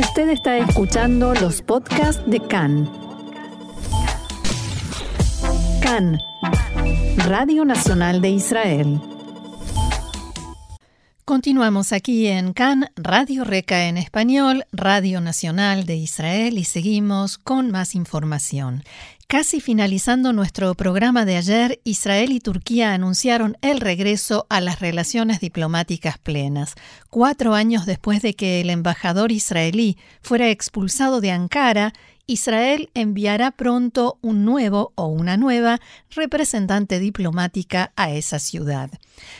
Usted está escuchando los podcasts de CAN. CAN, Radio Nacional de Israel. Continuamos aquí en CAN, Radio Reca en español, Radio Nacional de Israel y seguimos con más información. Casi finalizando nuestro programa de ayer, Israel y Turquía anunciaron el regreso a las relaciones diplomáticas plenas, cuatro años después de que el embajador israelí fuera expulsado de Ankara Israel enviará pronto un nuevo o una nueva representante diplomática a esa ciudad.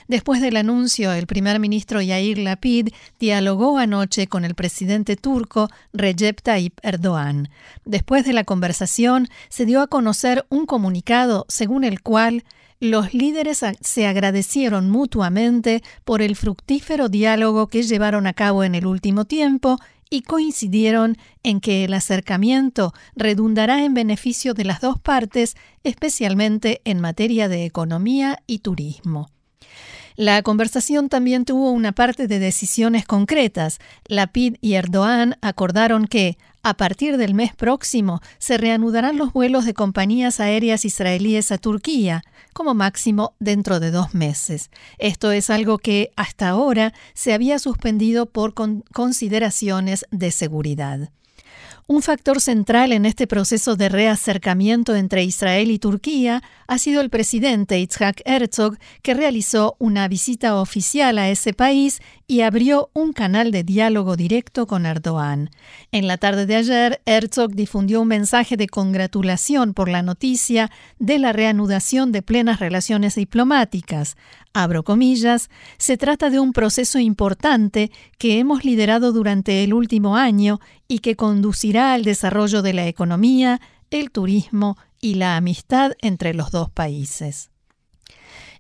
Después del anuncio, el primer ministro Yair Lapid dialogó anoche con el presidente turco Recep Tayyip Erdogan. Después de la conversación, se dio a conocer un comunicado según el cual los líderes se agradecieron mutuamente por el fructífero diálogo que llevaron a cabo en el último tiempo y coincidieron en que el acercamiento redundará en beneficio de las dos partes, especialmente en materia de economía y turismo. La conversación también tuvo una parte de decisiones concretas. Lapid y Erdogan acordaron que, a partir del mes próximo, se reanudarán los vuelos de compañías aéreas israelíes a Turquía, como máximo dentro de dos meses. Esto es algo que hasta ahora se había suspendido por consideraciones de seguridad. Un factor central en este proceso de reacercamiento entre Israel y Turquía ha sido el presidente Itzhak Herzog, que realizó una visita oficial a ese país y abrió un canal de diálogo directo con Erdogan. En la tarde de ayer, Herzog difundió un mensaje de congratulación por la noticia de la reanudación de plenas relaciones diplomáticas. Abro comillas, se trata de un proceso importante que hemos liderado durante el último año y que conducirá al desarrollo de la economía, el turismo y la amistad entre los dos países.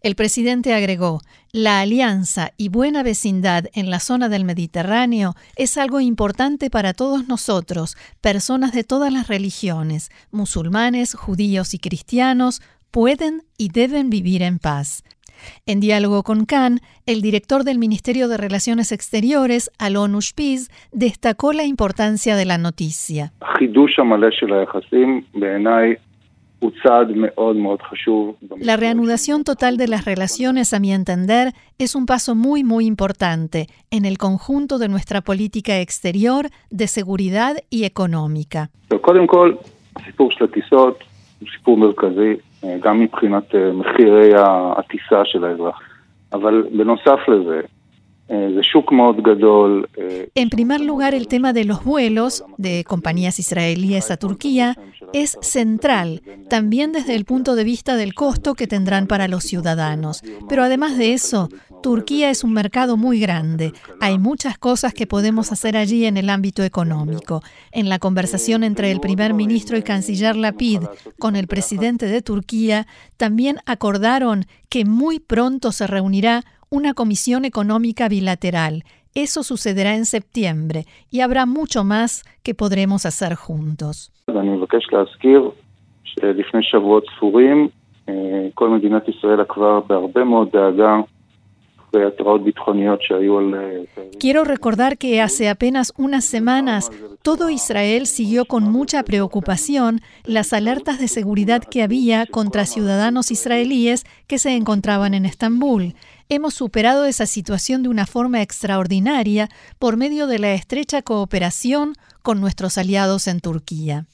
El presidente agregó, la alianza y buena vecindad en la zona del Mediterráneo es algo importante para todos nosotros, personas de todas las religiones, musulmanes, judíos y cristianos, pueden y deben vivir en paz. En diálogo con Khan, el director del Ministerio de Relaciones Exteriores, Alon Ushpiz, destacó la importancia de la noticia. La reanudación total de las relaciones, a mi entender, es un paso muy, muy importante en el conjunto de nuestra política exterior, de seguridad y económica. En primer lugar, el tema de los vuelos de compañías israelíes a Turquía es central, también desde el punto de vista del costo que tendrán para los ciudadanos. Pero además de eso, Turquía es un mercado muy grande. Hay muchas cosas que podemos hacer allí en el ámbito económico. En la conversación entre el primer ministro y canciller Lapid con el presidente de Turquía, también acordaron que muy pronto se reunirá una comisión económica bilateral. Eso sucederá en septiembre y habrá mucho más que podremos hacer juntos. Quiero recordar que hace apenas unas semanas todo Israel siguió con mucha preocupación las alertas de seguridad que había contra ciudadanos israelíes que se encontraban en Estambul. Hemos superado esa situación de una forma extraordinaria por medio de la estrecha cooperación con nuestros aliados en Turquía.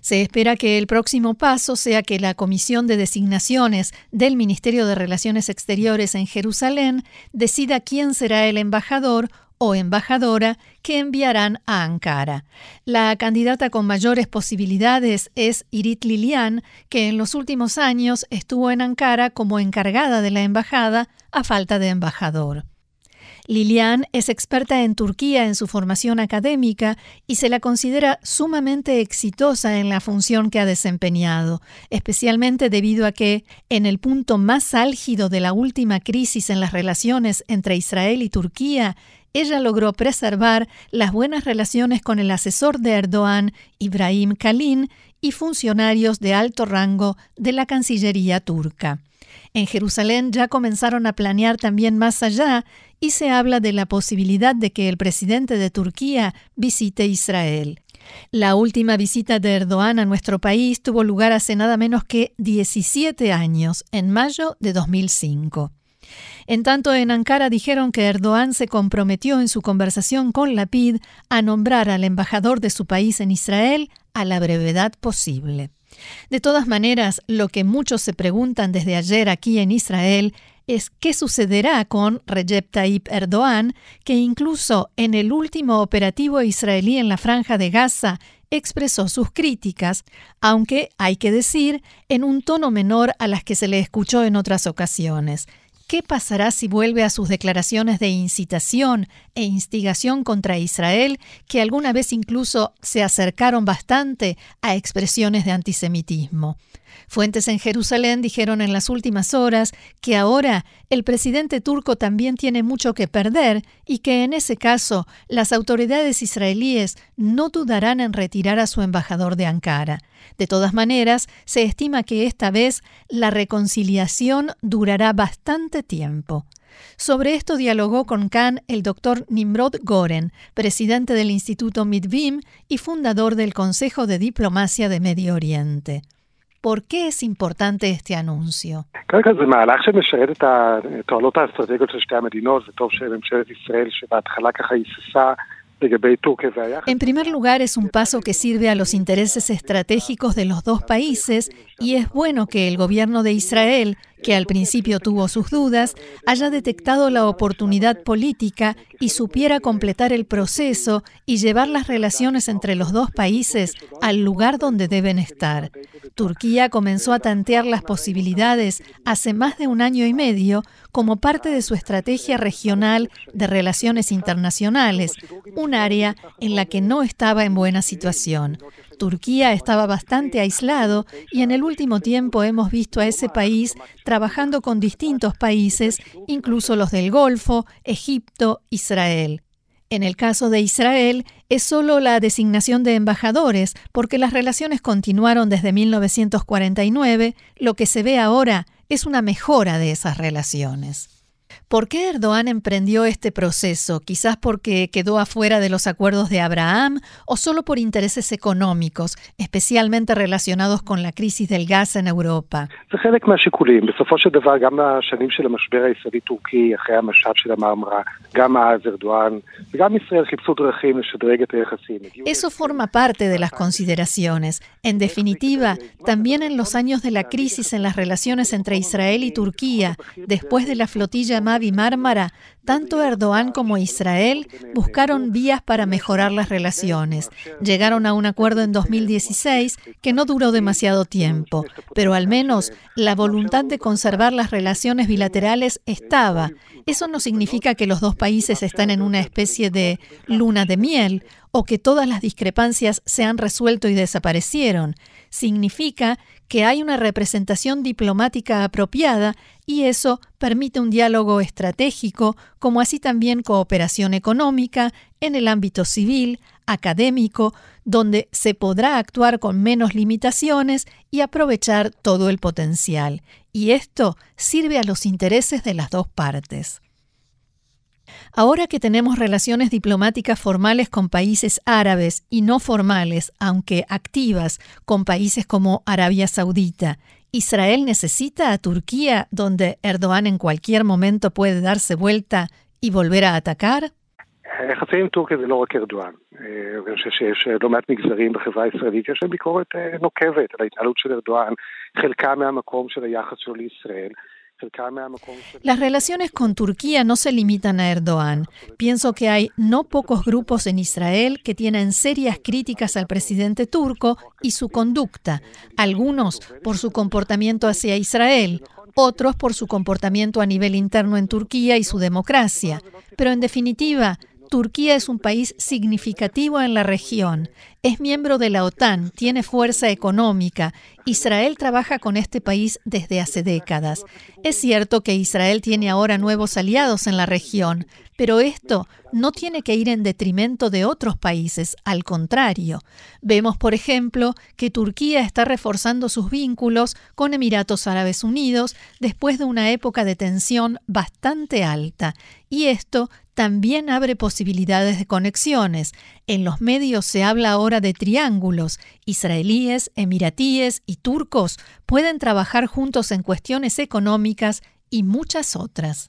Se espera que el próximo paso sea que la Comisión de Designaciones del Ministerio de Relaciones Exteriores en Jerusalén decida quién será el embajador o embajadora que enviarán a Ankara. La candidata con mayores posibilidades es Irit Lilian, que en los últimos años estuvo en Ankara como encargada de la embajada a falta de embajador. Lilian es experta en Turquía en su formación académica y se la considera sumamente exitosa en la función que ha desempeñado, especialmente debido a que, en el punto más álgido de la última crisis en las relaciones entre Israel y Turquía, ella logró preservar las buenas relaciones con el asesor de Erdogan, Ibrahim Kalin, y funcionarios de alto rango de la Cancillería turca. En Jerusalén ya comenzaron a planear también más allá y se habla de la posibilidad de que el presidente de Turquía visite Israel. La última visita de Erdogan a nuestro país tuvo lugar hace nada menos que 17 años, en mayo de 2005. En tanto, en Ankara dijeron que Erdogan se comprometió en su conversación con Lapid a nombrar al embajador de su país en Israel a la brevedad posible. De todas maneras, lo que muchos se preguntan desde ayer aquí en Israel es qué sucederá con Recep Tayyip Erdogan, que incluso en el último operativo israelí en la franja de Gaza expresó sus críticas, aunque hay que decir en un tono menor a las que se le escuchó en otras ocasiones. ¿Qué pasará si vuelve a sus declaraciones de incitación e instigación contra Israel, que alguna vez incluso se acercaron bastante a expresiones de antisemitismo? Fuentes en Jerusalén dijeron en las últimas horas que ahora el presidente turco también tiene mucho que perder y que en ese caso las autoridades israelíes no dudarán en retirar a su embajador de Ankara. De todas maneras, se estima que esta vez la reconciliación durará bastante tiempo. Sobre esto dialogó con Khan el doctor Nimrod Goren, presidente del Instituto Mitvim y fundador del Consejo de Diplomacia de Medio Oriente. ¿Por qué es importante este anuncio? En primer lugar, es un paso que sirve a los intereses estratégicos de los dos países y es bueno que el gobierno de Israel, que al principio tuvo sus dudas, haya detectado la oportunidad política y supiera completar el proceso y llevar las relaciones entre los dos países al lugar donde deben estar. Turquía comenzó a tantear las posibilidades hace más de un año y medio como parte de su estrategia regional de relaciones internacionales, un área en la que no estaba en buena situación. Turquía estaba bastante aislado y en el último tiempo hemos visto a ese país trabajando con distintos países, incluso los del Golfo, Egipto, Israel. En el caso de Israel, es solo la designación de embajadores, porque las relaciones continuaron desde 1949, lo que se ve ahora es una mejora de esas relaciones. ¿Por qué Erdogan emprendió este proceso? Quizás porque quedó afuera de los acuerdos de Abraham o solo por intereses económicos, especialmente relacionados con la crisis del gas en Europa. Eso forma parte de las consideraciones. En definitiva, también en los años de la crisis en las relaciones entre Israel y Turquía, después de la flotilla Mavi Mármara, tanto Erdogan como Israel buscaron vías para mejorar las relaciones. Llegaron a un acuerdo en 2016 que no duró demasiado tiempo, pero al menos la voluntad de conservar las relaciones bilaterales estaba. Eso no significa que los dos países están en una especie de luna de miel o que todas las discrepancias se han resuelto y desaparecieron. Significa que hay una representación diplomática apropiada y eso permite un diálogo estratégico, como así también cooperación económica en el ámbito civil, académico, donde se podrá actuar con menos limitaciones y aprovechar todo el potencial. Y esto sirve a los intereses de las dos partes. Ahora que tenemos relaciones diplomáticas formales con países árabes y no formales, aunque activas, con países como Arabia Saudita, ¿Israel necesita a Turquía donde Erdogan en cualquier momento puede darse vuelta y volver a atacar? Las relaciones con Turquía no se limitan a Erdogan. Pienso que hay no pocos grupos en Israel que tienen serias críticas al presidente turco y su conducta, algunos por su comportamiento hacia Israel, otros por su comportamiento a nivel interno en Turquía y su democracia. Pero en definitiva, Turquía es un país significativo en la región, es miembro de la OTAN, tiene fuerza económica. Israel trabaja con este país desde hace décadas. Es cierto que Israel tiene ahora nuevos aliados en la región, pero esto no tiene que ir en detrimento de otros países, al contrario. Vemos, por ejemplo, que Turquía está reforzando sus vínculos con Emiratos Árabes Unidos después de una época de tensión bastante alta, y esto también abre posibilidades de conexiones. En los medios se habla ahora de triángulos. Israelíes, emiratíes y turcos pueden trabajar juntos en cuestiones económicas y muchas otras.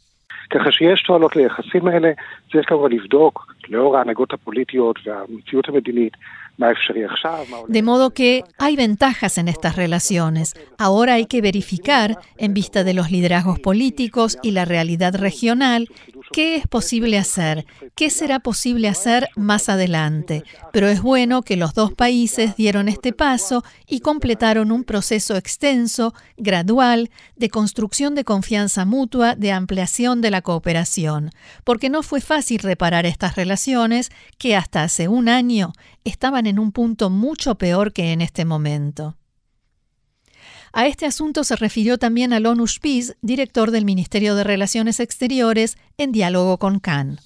De modo que hay ventajas en estas relaciones. Ahora hay que verificar, en vista de los liderazgos políticos y la realidad regional, qué es posible hacer, qué será posible hacer más adelante. Pero es bueno que los dos países dieron este paso y completaron un proceso extenso, gradual, de construcción de confianza mutua, de ampliación de la cooperación, porque no fue fácil reparar estas relaciones que hasta hace un año estaban en un punto mucho peor que en este momento. A este asunto se refirió también Alon Spies, director del Ministerio de Relaciones Exteriores, en diálogo con Khan.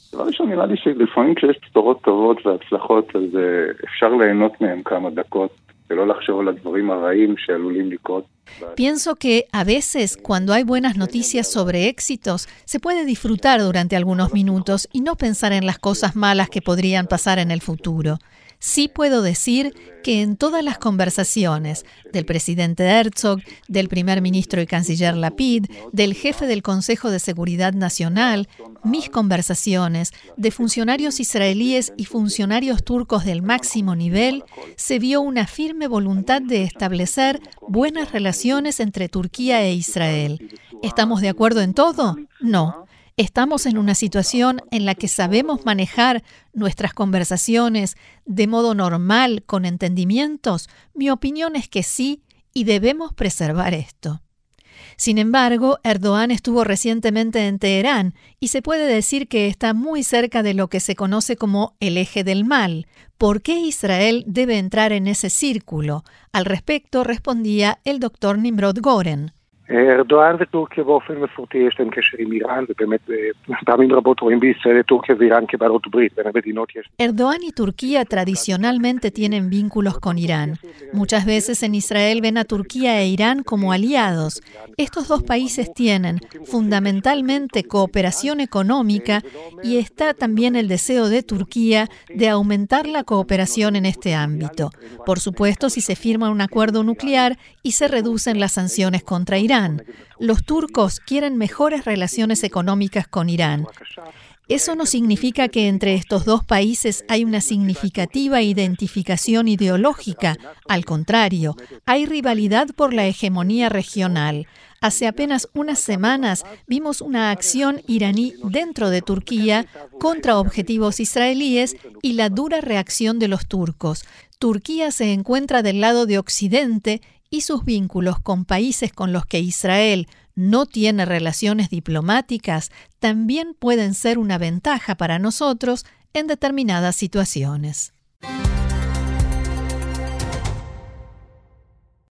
Pienso que a veces cuando hay buenas noticias sobre éxitos, se puede disfrutar durante algunos minutos y no pensar en las cosas malas que podrían pasar en el futuro. Sí puedo decir que en todas las conversaciones del presidente Herzog, del primer ministro y canciller Lapid, del jefe del Consejo de Seguridad Nacional, mis conversaciones de funcionarios israelíes y funcionarios turcos del máximo nivel, se vio una firme voluntad de establecer buenas relaciones entre Turquía e Israel. ¿Estamos de acuerdo en todo? No estamos en una situación en la que sabemos manejar nuestras conversaciones de modo normal, con entendimientos, mi opinión es que sí y debemos preservar esto. Sin embargo, Erdogan estuvo recientemente en Teherán y se puede decir que está muy cerca de lo que se conoce como el eje del mal. ¿Por qué Israel debe entrar en ese círculo? Al respecto respondía el doctor Nimrod Goren. ארדואן וטורקיה באופן מסורתי יש להם קשר עם איראן, ובאמת פעמים רבות רואים בישראל את טורקיה ואיראן כבעלות ברית, בין המדינות יש... Erdogan y Turquía tradicionalmente tienen vínculos con Irán. Muchas veces en Israel ven a Turquía e Irán como aliados. Estos dos países tienen fundamentalmente cooperación económica y está también el deseo de Turquía de aumentar la cooperación en este ámbito. Por supuesto, si se firma un acuerdo nuclear y se reducen las sanciones contra Los turcos quieren mejores relaciones económicas con Irán. Eso no significa que entre estos dos países hay una significativa identificación ideológica. Al contrario, hay rivalidad por la hegemonía regional. Hace apenas unas semanas vimos una acción iraní dentro de Turquía contra objetivos israelíes y la dura reacción de los turcos. Turquía se encuentra del lado de Occidente y sus vínculos con países con los que Israel no tiene relaciones diplomáticas también pueden ser una ventaja para nosotros en determinadas situaciones.